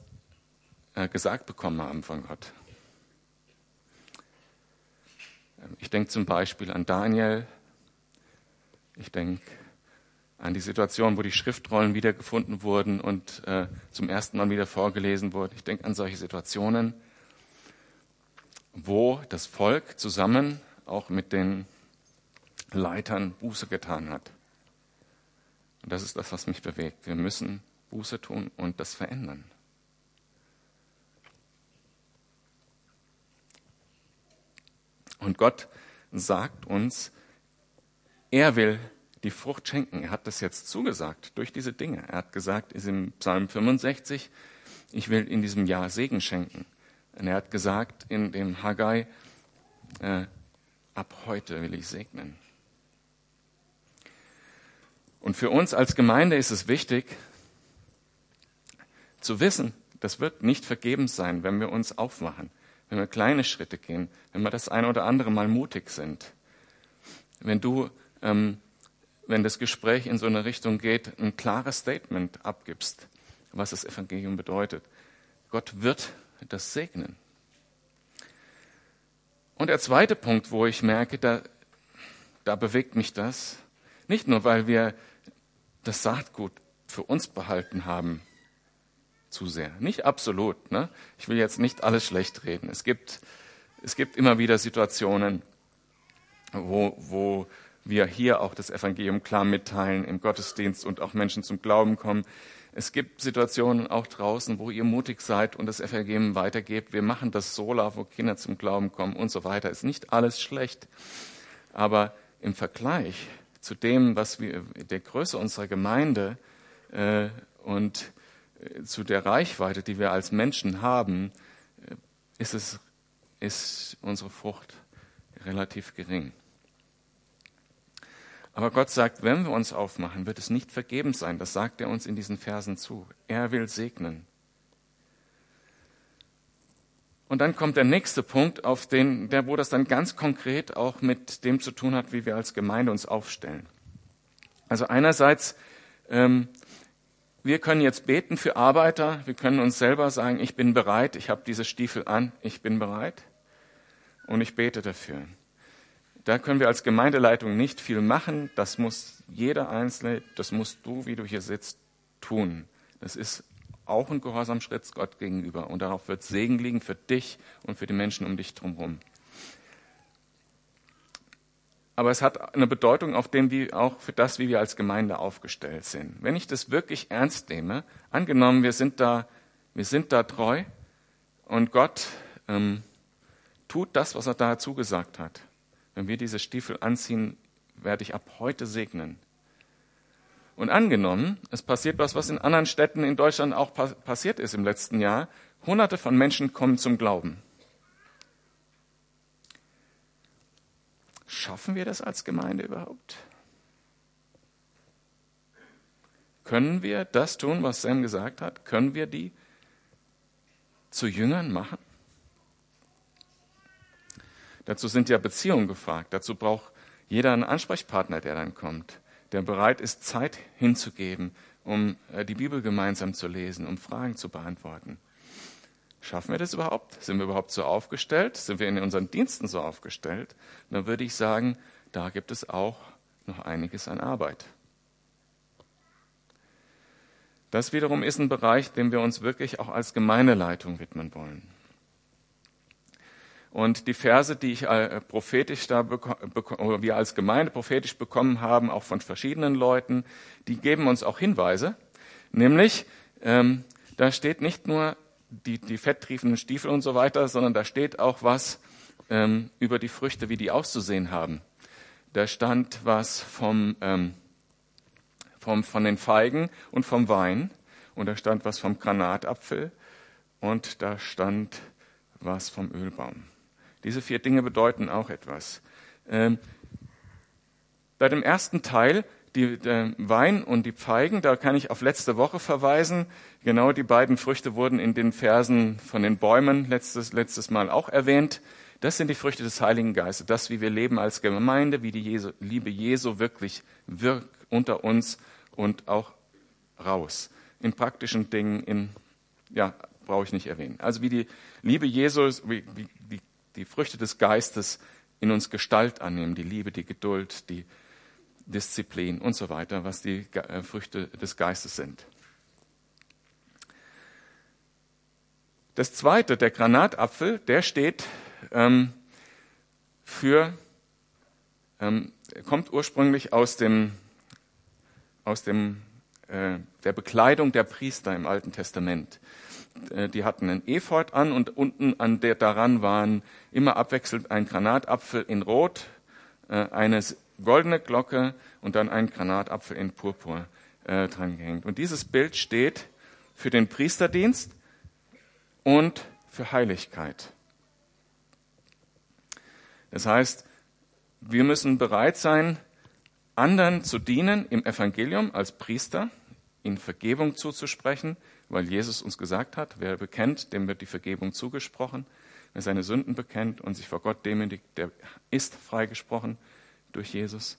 äh, gesagt bekommen haben von Gott. Ich denke zum Beispiel an Daniel. Ich denke an die Situation, wo die Schriftrollen wiedergefunden wurden und äh, zum ersten Mal wieder vorgelesen wurden. Ich denke an solche Situationen, wo das Volk zusammen auch mit den Leitern Buße getan hat. Und das ist das, was mich bewegt. Wir müssen Buße tun und das verändern. Und Gott sagt uns, er will die Frucht schenken. Er hat das jetzt zugesagt durch diese Dinge. Er hat gesagt, ist im Psalm 65, ich will in diesem Jahr Segen schenken. Und er hat gesagt in dem Haggai, äh, ab heute will ich segnen. Und für uns als Gemeinde ist es wichtig zu wissen, das wird nicht vergebens sein, wenn wir uns aufmachen wenn wir kleine Schritte gehen, wenn wir das eine oder andere Mal mutig sind. Wenn du, ähm, wenn das Gespräch in so eine Richtung geht, ein klares Statement abgibst, was das Evangelium bedeutet. Gott wird das segnen. Und der zweite Punkt, wo ich merke, da, da bewegt mich das, nicht nur, weil wir das Saatgut für uns behalten haben, zu sehr. Nicht absolut. Ne? Ich will jetzt nicht alles schlecht reden. Es gibt, es gibt immer wieder Situationen, wo, wo wir hier auch das Evangelium klar mitteilen im Gottesdienst und auch Menschen zum Glauben kommen. Es gibt Situationen auch draußen, wo ihr mutig seid und das Evangelium weitergebt. Wir machen das Sola, wo Kinder zum Glauben kommen und so weiter. Ist nicht alles schlecht. Aber im Vergleich zu dem, was wir, der Größe unserer Gemeinde äh, und zu der Reichweite, die wir als Menschen haben, ist, es, ist unsere Frucht relativ gering. Aber Gott sagt, wenn wir uns aufmachen, wird es nicht vergebens sein. Das sagt er uns in diesen Versen zu. Er will segnen. Und dann kommt der nächste Punkt, auf den, der, wo das dann ganz konkret auch mit dem zu tun hat, wie wir als Gemeinde uns aufstellen. Also einerseits ähm, wir können jetzt beten für Arbeiter, wir können uns selber sagen, ich bin bereit, ich habe diese Stiefel an, ich bin bereit. Und ich bete dafür. Da können wir als Gemeindeleitung nicht viel machen, das muss jeder Einzelne, das musst du, wie du hier sitzt, tun. Das ist auch ein Gehorsamschritt Gott gegenüber. Und darauf wird Segen liegen für dich und für die Menschen um dich drumherum aber es hat eine Bedeutung auf dem, wie, auch für das, wie wir als Gemeinde aufgestellt sind. Wenn ich das wirklich ernst nehme, angenommen, wir sind da, wir sind da treu und Gott ähm, tut das, was er da zugesagt hat. Wenn wir diese Stiefel anziehen, werde ich ab heute segnen. Und angenommen, es passiert was, was in anderen Städten in Deutschland auch passiert ist im letzten Jahr. Hunderte von Menschen kommen zum Glauben. Schaffen wir das als Gemeinde überhaupt? Können wir das tun, was Sam gesagt hat? Können wir die zu Jüngern machen? Dazu sind ja Beziehungen gefragt. Dazu braucht jeder einen Ansprechpartner, der dann kommt, der bereit ist, Zeit hinzugeben, um äh, die Bibel gemeinsam zu lesen, um Fragen zu beantworten. Schaffen wir das überhaupt? Sind wir überhaupt so aufgestellt? Sind wir in unseren Diensten so aufgestellt? Dann würde ich sagen, da gibt es auch noch einiges an Arbeit. Das wiederum ist ein Bereich, dem wir uns wirklich auch als Gemeindeleitung widmen wollen. Und die Verse, die ich äh, prophetisch da wir als Gemeinde prophetisch bekommen haben, auch von verschiedenen Leuten, die geben uns auch Hinweise. Nämlich, ähm, da steht nicht nur die, die fetttriefenden Stiefel und so weiter, sondern da steht auch was ähm, über die Früchte, wie die auszusehen haben. Da stand was vom, ähm, vom, von den Feigen und vom Wein. Und da stand was vom Granatapfel. Und da stand was vom Ölbaum. Diese vier Dinge bedeuten auch etwas. Ähm, bei dem ersten Teil, die, der Wein und die Feigen, da kann ich auf letzte Woche verweisen. Genau die beiden Früchte wurden in den Versen von den Bäumen letztes, letztes Mal auch erwähnt. Das sind die Früchte des Heiligen Geistes. Das, wie wir leben als Gemeinde, wie die Jesu, Liebe Jesu wirklich wirkt unter uns und auch raus. In praktischen Dingen, in, ja, brauche ich nicht erwähnen. Also wie die Liebe Jesus, wie, wie die die Früchte des Geistes in uns Gestalt annehmen, die Liebe, die Geduld, die Disziplin und so weiter, was die äh, Früchte des Geistes sind. Das zweite, der Granatapfel, der steht ähm, für, ähm, kommt ursprünglich aus dem, aus dem, äh, der Bekleidung der Priester im Alten Testament. Äh, die hatten einen Ephod an und unten an der daran waren immer abwechselnd ein Granatapfel in Rot, äh, eine goldene Glocke und dann ein Granatapfel in Purpur äh, dran gehängt. Und dieses Bild steht für den Priesterdienst und für Heiligkeit. Das heißt, wir müssen bereit sein, anderen zu dienen im Evangelium als Priester, ihnen Vergebung zuzusprechen, weil Jesus uns gesagt hat, wer bekennt, dem wird die Vergebung zugesprochen. Wer seine Sünden bekennt und sich vor Gott demütigt, der ist freigesprochen durch Jesus.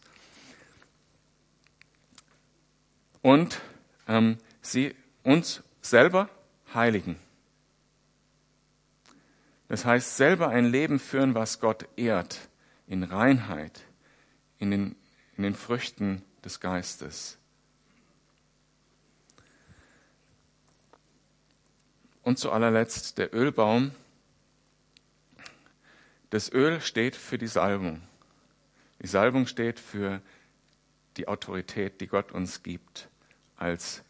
Und ähm, sie uns selber heiligen. Das heißt, selber ein Leben führen, was Gott ehrt, in Reinheit, in den, in den Früchten des Geistes. Und zu allerletzt der Ölbaum. Das Öl steht für die Salbung. Die Salbung steht für die Autorität, die Gott uns gibt als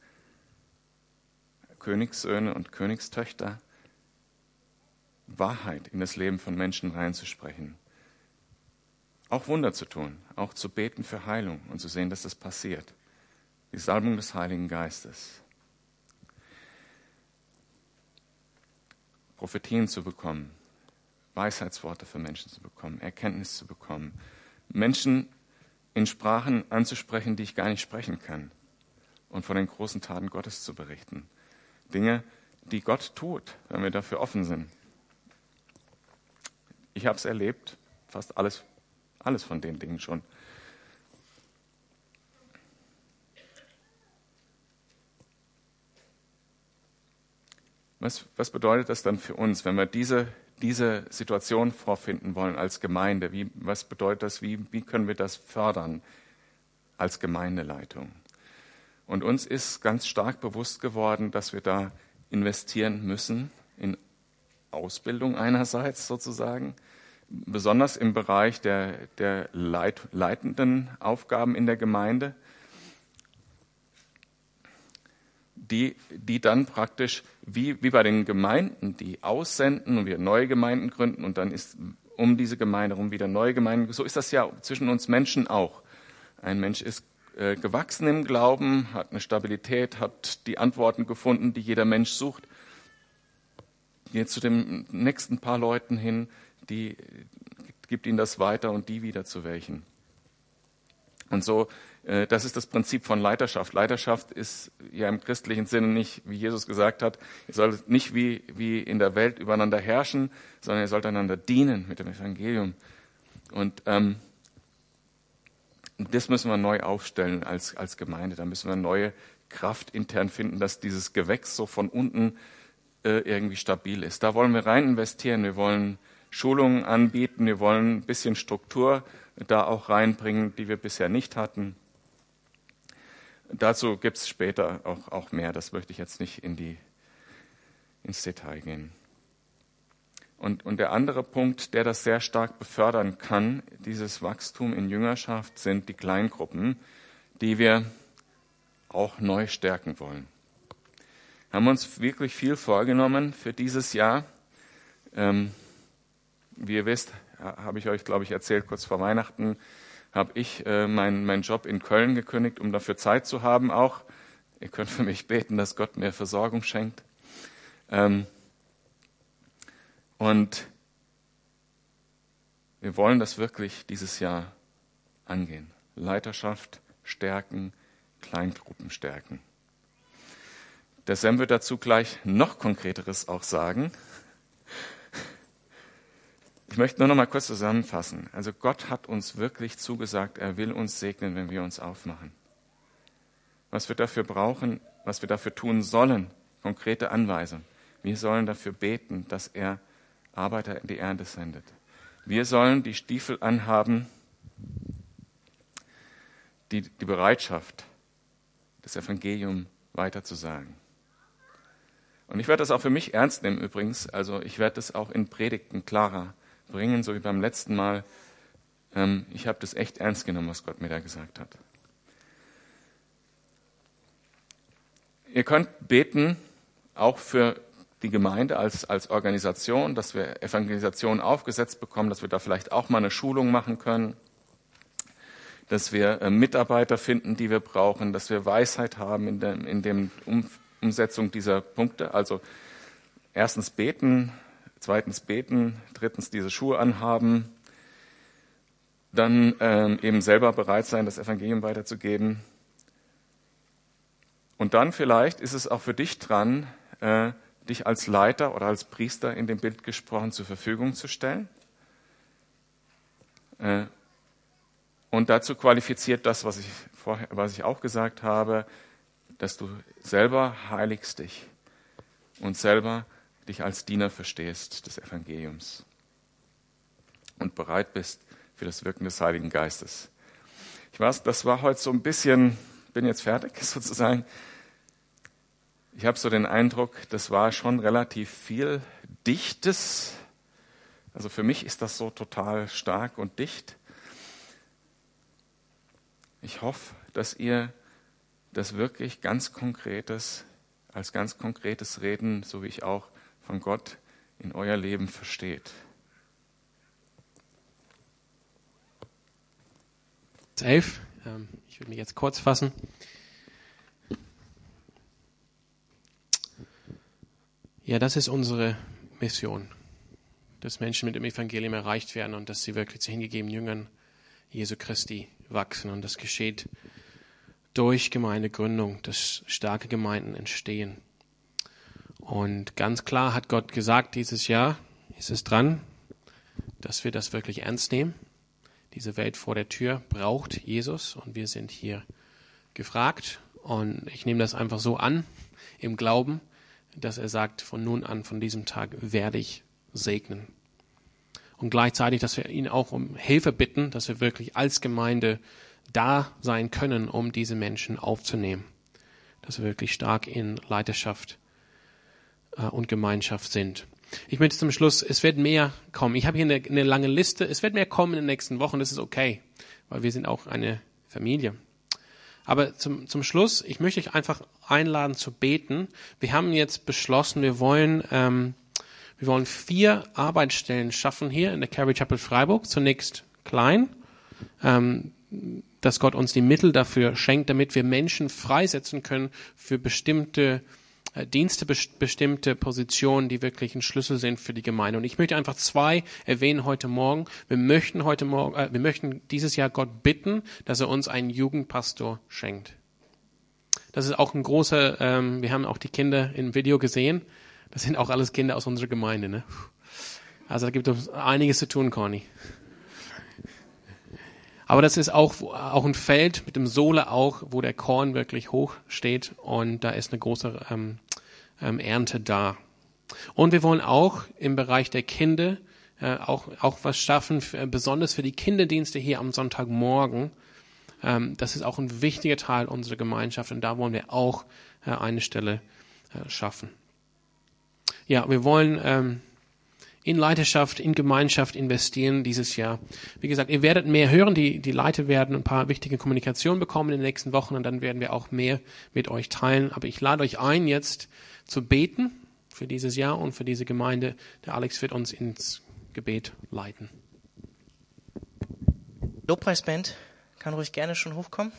Königssöhne und Königstöchter, Wahrheit in das Leben von Menschen reinzusprechen. Auch Wunder zu tun, auch zu beten für Heilung und zu sehen, dass das passiert. Die Salbung des Heiligen Geistes. Prophetien zu bekommen, Weisheitsworte für Menschen zu bekommen, Erkenntnis zu bekommen, Menschen in Sprachen anzusprechen, die ich gar nicht sprechen kann und von den großen Taten Gottes zu berichten. Dinge, die Gott tut, wenn wir dafür offen sind. Ich habe es erlebt, fast alles, alles von den Dingen schon. Was, was bedeutet das dann für uns, wenn wir diese, diese Situation vorfinden wollen als Gemeinde? Wie, was bedeutet das? Wie, wie können wir das fördern als Gemeindeleitung? Und uns ist ganz stark bewusst geworden, dass wir da investieren müssen in Ausbildung einerseits sozusagen, besonders im Bereich der, der leit, leitenden Aufgaben in der Gemeinde, die, die dann praktisch wie, wie bei den Gemeinden, die aussenden und wir neue Gemeinden gründen und dann ist um diese Gemeinde herum wieder neue Gemeinden. So ist das ja zwischen uns Menschen auch. Ein Mensch ist äh, gewachsen im Glauben, hat eine Stabilität, hat die Antworten gefunden, die jeder Mensch sucht. Geht zu den nächsten paar Leuten hin, die gibt ihnen das weiter und die wieder zu welchen. Und so äh, das ist das Prinzip von Leiterschaft. Leiterschaft ist ja im christlichen Sinne nicht, wie Jesus gesagt hat, ihr sollt nicht wie, wie in der Welt übereinander herrschen, sondern ihr sollt einander dienen mit dem Evangelium. Und ähm, das müssen wir neu aufstellen als, als Gemeinde. Da müssen wir neue Kraft intern finden, dass dieses Gewächs so von unten äh, irgendwie stabil ist. Da wollen wir rein investieren. Wir wollen Schulungen anbieten. Wir wollen ein bisschen Struktur da auch reinbringen, die wir bisher nicht hatten. Dazu gibt es später auch, auch mehr. Das möchte ich jetzt nicht in die, ins Detail gehen. Und, und der andere Punkt, der das sehr stark befördern kann, dieses Wachstum in Jüngerschaft, sind die Kleingruppen, die wir auch neu stärken wollen. Haben uns wirklich viel vorgenommen für dieses Jahr. Ähm, wie ihr wisst, habe ich euch, glaube ich, erzählt, kurz vor Weihnachten habe ich äh, meinen mein Job in Köln gekündigt, um dafür Zeit zu haben auch. Ihr könnt für mich beten, dass Gott mir Versorgung schenkt. Ähm, und wir wollen das wirklich dieses Jahr angehen. Leiterschaft stärken, Kleingruppen stärken. Der Sam wird dazu gleich noch konkreteres auch sagen. Ich möchte nur noch mal kurz zusammenfassen. Also Gott hat uns wirklich zugesagt, er will uns segnen, wenn wir uns aufmachen. Was wir dafür brauchen, was wir dafür tun sollen, konkrete Anweisungen. Wir sollen dafür beten, dass er Arbeiter in die Ernte sendet. Wir sollen die Stiefel anhaben, die, die Bereitschaft, das Evangelium weiterzusagen. Und ich werde das auch für mich ernst nehmen übrigens. Also ich werde das auch in Predigten klarer bringen, so wie beim letzten Mal. Ähm, ich habe das echt ernst genommen, was Gott mir da gesagt hat. Ihr könnt beten, auch für die Gemeinde als, als Organisation, dass wir Evangelisation aufgesetzt bekommen, dass wir da vielleicht auch mal eine Schulung machen können, dass wir äh, Mitarbeiter finden, die wir brauchen, dass wir Weisheit haben in der in dem um, Umsetzung dieser Punkte. Also erstens beten, zweitens beten, drittens diese Schuhe anhaben, dann ähm, eben selber bereit sein, das Evangelium weiterzugeben. Und dann vielleicht ist es auch für dich dran, äh, dich als Leiter oder als Priester in dem Bild gesprochen zur Verfügung zu stellen. Äh, und dazu qualifiziert das, was ich, vorher, was ich auch gesagt habe, dass du selber heiligst dich und selber dich als Diener verstehst des Evangeliums und bereit bist für das Wirken des Heiligen Geistes. Ich weiß, das war heute so ein bisschen, bin jetzt fertig sozusagen, ich habe so den Eindruck, das war schon relativ viel Dichtes. Also für mich ist das so total stark und dicht. Ich hoffe, dass ihr das wirklich ganz konkretes, als ganz konkretes Reden, so wie ich auch von Gott in euer Leben versteht. Elf. Ähm, ich will mich jetzt kurz fassen. Ja, das ist unsere Mission, dass Menschen mit dem Evangelium erreicht werden und dass sie wirklich zu hingegebenen Jüngern Jesu Christi wachsen. Und das geschieht durch Gemeindegründung, dass starke Gemeinden entstehen. Und ganz klar hat Gott gesagt, dieses Jahr ist es dran, dass wir das wirklich ernst nehmen. Diese Welt vor der Tür braucht Jesus und wir sind hier gefragt. Und ich nehme das einfach so an im Glauben dass er sagt, von nun an, von diesem Tag werde ich segnen. Und gleichzeitig, dass wir ihn auch um Hilfe bitten, dass wir wirklich als Gemeinde da sein können, um diese Menschen aufzunehmen. Dass wir wirklich stark in Leiterschaft und Gemeinschaft sind. Ich möchte zum Schluss, es wird mehr kommen. Ich habe hier eine, eine lange Liste. Es wird mehr kommen in den nächsten Wochen. Das ist okay, weil wir sind auch eine Familie. Aber zum, zum Schluss, ich möchte euch einfach einladen zu beten. Wir haben jetzt beschlossen, wir wollen, ähm, wir wollen vier Arbeitsstellen schaffen hier in der Calvary Chapel Freiburg. Zunächst klein, ähm, dass Gott uns die Mittel dafür schenkt, damit wir Menschen freisetzen können für bestimmte äh, Dienste, bestimmte Positionen, die wirklich ein Schlüssel sind für die Gemeinde. Und ich möchte einfach zwei erwähnen heute Morgen. Wir möchten heute Morgen, äh, wir möchten dieses Jahr Gott bitten, dass er uns einen Jugendpastor schenkt. Das ist auch ein großer, ähm, wir haben auch die Kinder im Video gesehen. Das sind auch alles Kinder aus unserer Gemeinde. Ne? Also da gibt es einiges zu tun, Conny. Aber das ist auch, auch ein Feld mit dem Sohle auch, wo der Korn wirklich hoch steht und da ist eine große ähm, ähm, Ernte da. Und wir wollen auch im Bereich der Kinder äh, auch, auch was schaffen, für, besonders für die Kinderdienste hier am Sonntagmorgen. Ähm, das ist auch ein wichtiger Teil unserer Gemeinschaft und da wollen wir auch äh, eine Stelle äh, schaffen. Ja, wir wollen ähm, in Leiterschaft, in Gemeinschaft investieren dieses Jahr. Wie gesagt, ihr werdet mehr hören. Die, die Leiter werden ein paar wichtige Kommunikationen bekommen in den nächsten Wochen und dann werden wir auch mehr mit euch teilen. Aber ich lade euch ein, jetzt zu beten für dieses Jahr und für diese Gemeinde. Der Alex wird uns ins Gebet leiten. Lobpreisband kann ruhig gerne schon hochkommen.